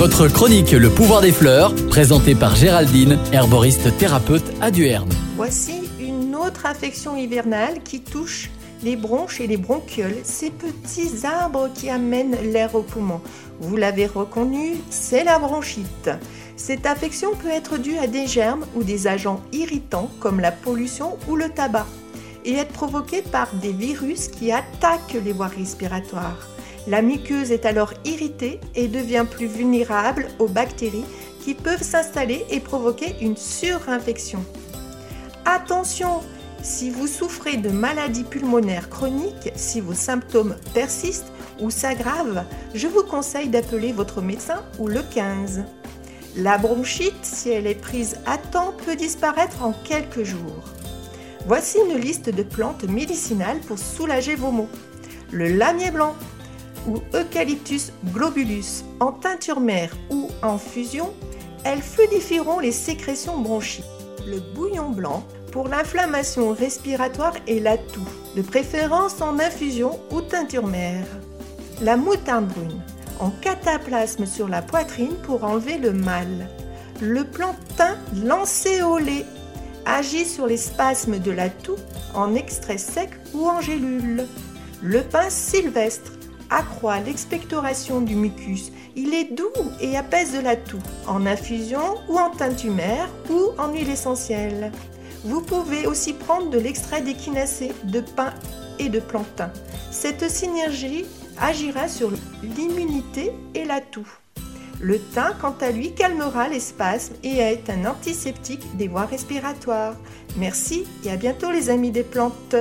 Votre chronique Le pouvoir des fleurs, présentée par Géraldine, herboriste thérapeute à Duerne. Voici une autre infection hivernale qui touche les bronches et les bronchioles, ces petits arbres qui amènent l'air au poumon. Vous l'avez reconnu, c'est la bronchite. Cette infection peut être due à des germes ou des agents irritants comme la pollution ou le tabac et être provoquée par des virus qui attaquent les voies respiratoires. La muqueuse est alors irritée et devient plus vulnérable aux bactéries qui peuvent s'installer et provoquer une surinfection. Attention, si vous souffrez de maladies pulmonaires chroniques, si vos symptômes persistent ou s'aggravent, je vous conseille d'appeler votre médecin ou le 15. La bronchite, si elle est prise à temps, peut disparaître en quelques jours. Voici une liste de plantes médicinales pour soulager vos maux. Le lamier blanc ou Eucalyptus globulus en teinture mère ou en fusion, elles fluidifieront les sécrétions bronchiques. Le bouillon blanc pour l'inflammation respiratoire et la toux, de préférence en infusion ou teinture mère. La moutarde brune, en cataplasme sur la poitrine pour enlever le mal. Le plantain lancéolé agit sur les spasmes de la toux en extrait sec ou en gélule. Le pain sylvestre accroît l'expectoration du mucus. Il est doux et apaise de la toux, en infusion ou en teinture ou en huile essentielle. Vous pouvez aussi prendre de l'extrait d'échinacée, de pain et de plantain. Cette synergie agira sur l'immunité et la toux. Le thym, quant à lui, calmera les spasmes et est un antiseptique des voies respiratoires. Merci et à bientôt les amis des plantes.